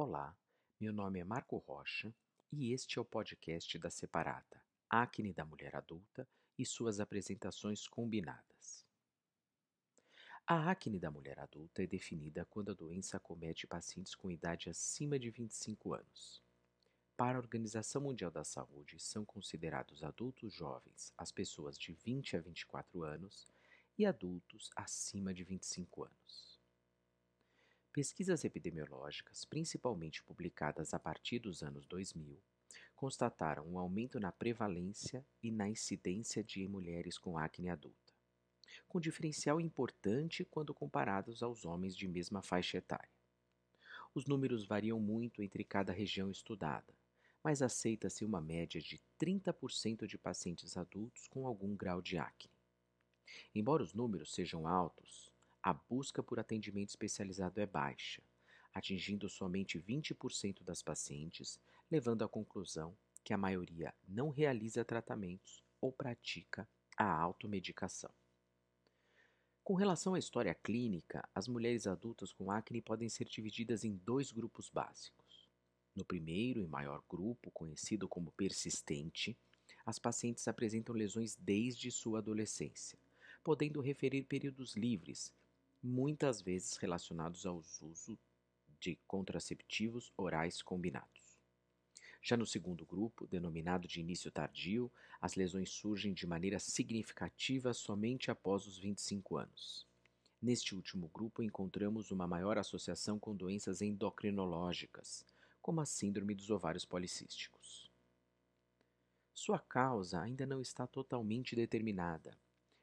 Olá, meu nome é Marco Rocha e este é o podcast da Separata, Acne da Mulher Adulta e suas apresentações combinadas. A acne da mulher adulta é definida quando a doença acomete pacientes com idade acima de 25 anos. Para a Organização Mundial da Saúde, são considerados adultos jovens as pessoas de 20 a 24 anos e adultos acima de 25 anos. Pesquisas epidemiológicas, principalmente publicadas a partir dos anos 2000, constataram um aumento na prevalência e na incidência de mulheres com acne adulta, com diferencial importante quando comparados aos homens de mesma faixa etária. Os números variam muito entre cada região estudada, mas aceita-se uma média de 30% de pacientes adultos com algum grau de acne. Embora os números sejam altos, a busca por atendimento especializado é baixa, atingindo somente 20% das pacientes, levando à conclusão que a maioria não realiza tratamentos ou pratica a automedicação. Com relação à história clínica, as mulheres adultas com acne podem ser divididas em dois grupos básicos. No primeiro e maior grupo, conhecido como persistente, as pacientes apresentam lesões desde sua adolescência, podendo referir períodos livres muitas vezes relacionados ao uso de contraceptivos orais combinados. Já no segundo grupo, denominado de início tardio, as lesões surgem de maneira significativa somente após os 25 anos. Neste último grupo, encontramos uma maior associação com doenças endocrinológicas, como a síndrome dos ovários policísticos. Sua causa ainda não está totalmente determinada.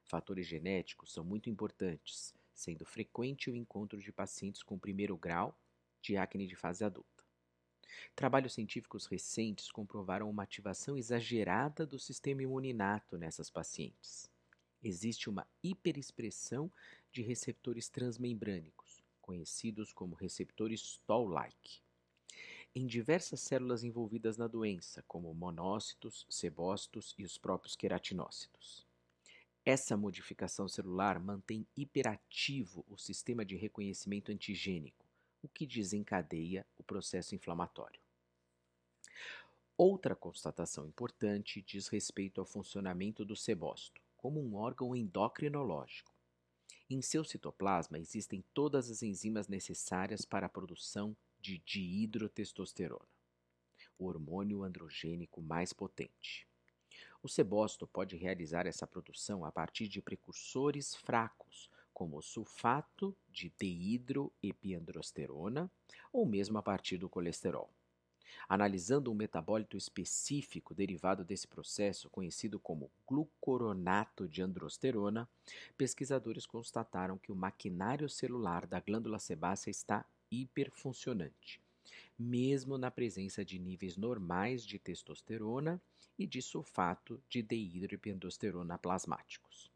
Fatores genéticos são muito importantes, sendo frequente o encontro de pacientes com primeiro grau de acne de fase adulta. Trabalhos científicos recentes comprovaram uma ativação exagerada do sistema imuninato nessas pacientes. Existe uma hiperexpressão de receptores transmembrânicos, conhecidos como receptores Toll-like, em diversas células envolvidas na doença, como monócitos, sebócitos e os próprios queratinócitos. Essa modificação celular mantém hiperativo o sistema de reconhecimento antigênico, o que desencadeia o processo inflamatório. Outra constatação importante diz respeito ao funcionamento do sebócito, como um órgão endocrinológico. Em seu citoplasma existem todas as enzimas necessárias para a produção de dihidrotestosterona, o hormônio androgênico mais potente. O sebócito pode realizar essa produção a partir de precursores fracos, como o sulfato de deidroepiandrosterona ou mesmo a partir do colesterol. Analisando um metabólito específico derivado desse processo, conhecido como glucoronato de androsterona, pesquisadores constataram que o maquinário celular da glândula sebácea está hiperfuncionante mesmo na presença de níveis normais de testosterona e de sulfato de deidroepiandrosterona plasmáticos.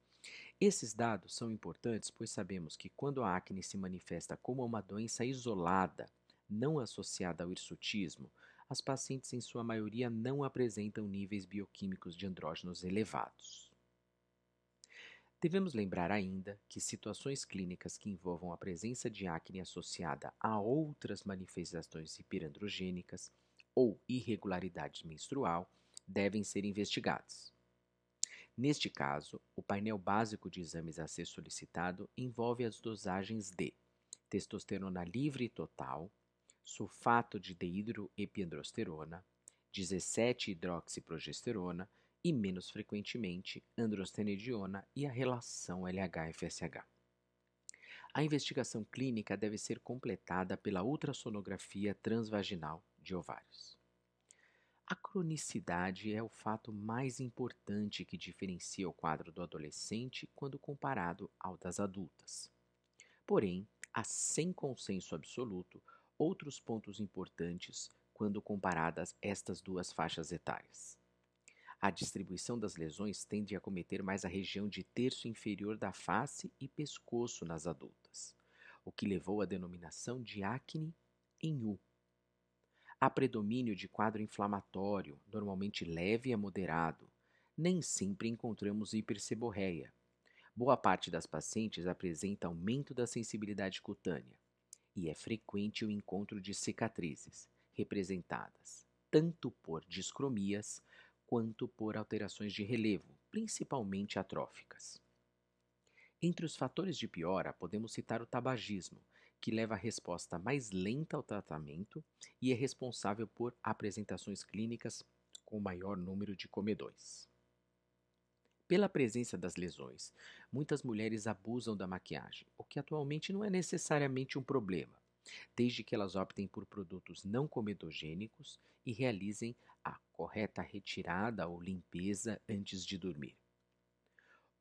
Esses dados são importantes pois sabemos que quando a acne se manifesta como uma doença isolada, não associada ao hirsutismo, as pacientes em sua maioria não apresentam níveis bioquímicos de andrógenos elevados. Devemos lembrar ainda que situações clínicas que envolvam a presença de acne associada a outras manifestações hiperandrogênicas ou irregularidade menstrual devem ser investigadas. Neste caso, o painel básico de exames a ser solicitado envolve as dosagens de testosterona livre total, sulfato de deidroepiandrosterona, 17-hidroxiprogesterona e, menos frequentemente, androstenediona e a relação LH-FSH. A investigação clínica deve ser completada pela ultrassonografia transvaginal de ovários. A cronicidade é o fato mais importante que diferencia o quadro do adolescente quando comparado ao das adultas. Porém, há sem consenso absoluto outros pontos importantes quando comparadas estas duas faixas etárias. A distribuição das lesões tende a cometer mais a região de terço inferior da face e pescoço nas adultas, o que levou à denominação de acne em U. Há predomínio de quadro inflamatório, normalmente leve a moderado. Nem sempre encontramos hiperseborreia. Boa parte das pacientes apresenta aumento da sensibilidade cutânea. e é frequente o encontro de cicatrizes, representadas tanto por discromias quanto por alterações de relevo, principalmente atróficas. Entre os fatores de piora, podemos citar o tabagismo, que leva a resposta mais lenta ao tratamento e é responsável por apresentações clínicas com maior número de comedões. Pela presença das lesões, muitas mulheres abusam da maquiagem, o que atualmente não é necessariamente um problema, desde que elas optem por produtos não comedogênicos e realizem a correta retirada ou limpeza antes de dormir.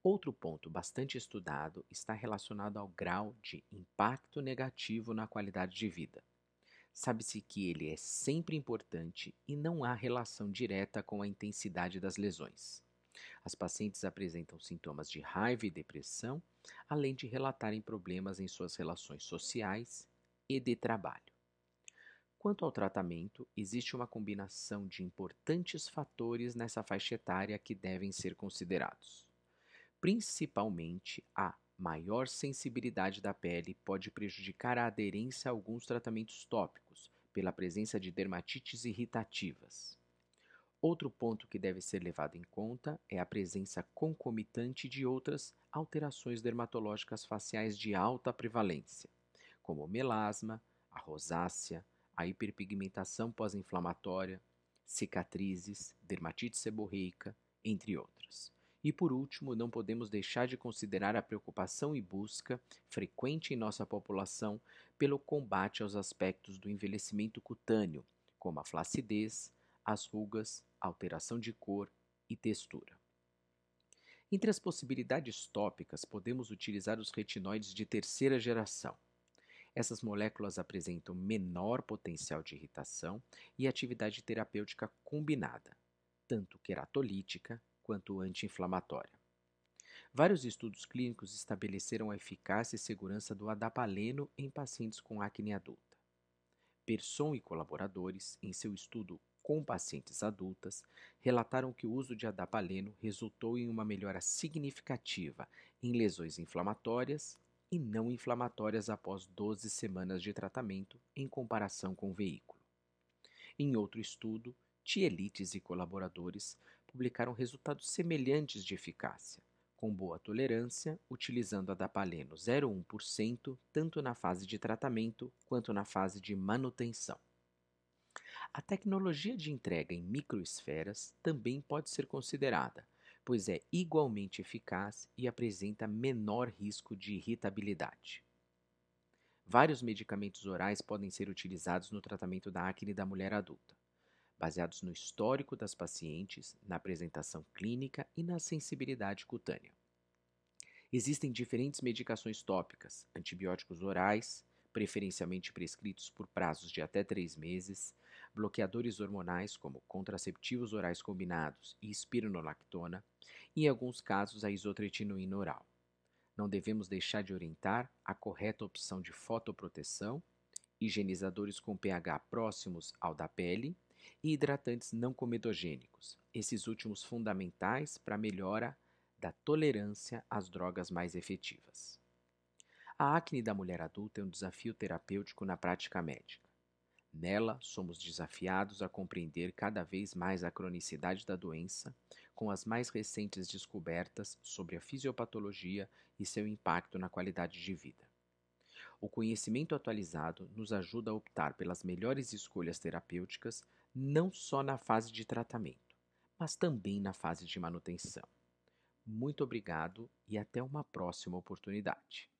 Outro ponto bastante estudado está relacionado ao grau de impacto negativo na qualidade de vida. Sabe-se que ele é sempre importante e não há relação direta com a intensidade das lesões. As pacientes apresentam sintomas de raiva e depressão, além de relatarem problemas em suas relações sociais e de trabalho. Quanto ao tratamento, existe uma combinação de importantes fatores nessa faixa etária que devem ser considerados. Principalmente, a maior sensibilidade da pele pode prejudicar a aderência a alguns tratamentos tópicos, pela presença de dermatites irritativas. Outro ponto que deve ser levado em conta é a presença concomitante de outras alterações dermatológicas faciais de alta prevalência, como melasma, a rosácea, a hiperpigmentação pós-inflamatória, cicatrizes, dermatite seborreica, entre outras. E por último, não podemos deixar de considerar a preocupação e busca frequente em nossa população pelo combate aos aspectos do envelhecimento cutâneo, como a flacidez, as rugas, alteração de cor e textura. Entre as possibilidades tópicas, podemos utilizar os retinóides de terceira geração. Essas moléculas apresentam menor potencial de irritação e atividade terapêutica combinada, tanto queratolítica quanto anti-inflamatória. Vários estudos clínicos estabeleceram a eficácia e segurança do adapaleno em pacientes com acne adulta. Persson e colaboradores, em seu estudo com pacientes adultas, relataram que o uso de adapaleno resultou em uma melhora significativa em lesões inflamatórias e não inflamatórias após 12 semanas de tratamento em comparação com o veículo. Em outro estudo, Tielites e colaboradores publicaram resultados semelhantes de eficácia, com boa tolerância, utilizando adapaleno 0,1% tanto na fase de tratamento quanto na fase de manutenção. A tecnologia de entrega em microesferas também pode ser considerada, pois é igualmente eficaz e apresenta menor risco de irritabilidade. Vários medicamentos orais podem ser utilizados no tratamento da acne da mulher adulta, baseados no histórico das pacientes, na apresentação clínica e na sensibilidade cutânea. Existem diferentes medicações tópicas, antibióticos orais, preferencialmente prescritos por prazos de até três meses, bloqueadores hormonais como contraceptivos orais combinados e espironolactona, e em alguns casos a isotretinoína oral. Não devemos deixar de orientar a correta opção de fotoproteção, higienizadores com pH próximos ao da pele e hidratantes não comedogênicos, esses últimos fundamentais para a melhora da tolerância às drogas mais efetivas. A acne da mulher adulta é um desafio terapêutico na prática médica. Nela, somos desafiados a compreender cada vez mais a cronicidade da doença, com as mais recentes descobertas sobre a fisiopatologia e seu impacto na qualidade de vida. O conhecimento atualizado nos ajuda a optar pelas melhores escolhas terapêuticas, não só na fase de tratamento, mas também na fase de manutenção. Muito obrigado e até uma próxima oportunidade.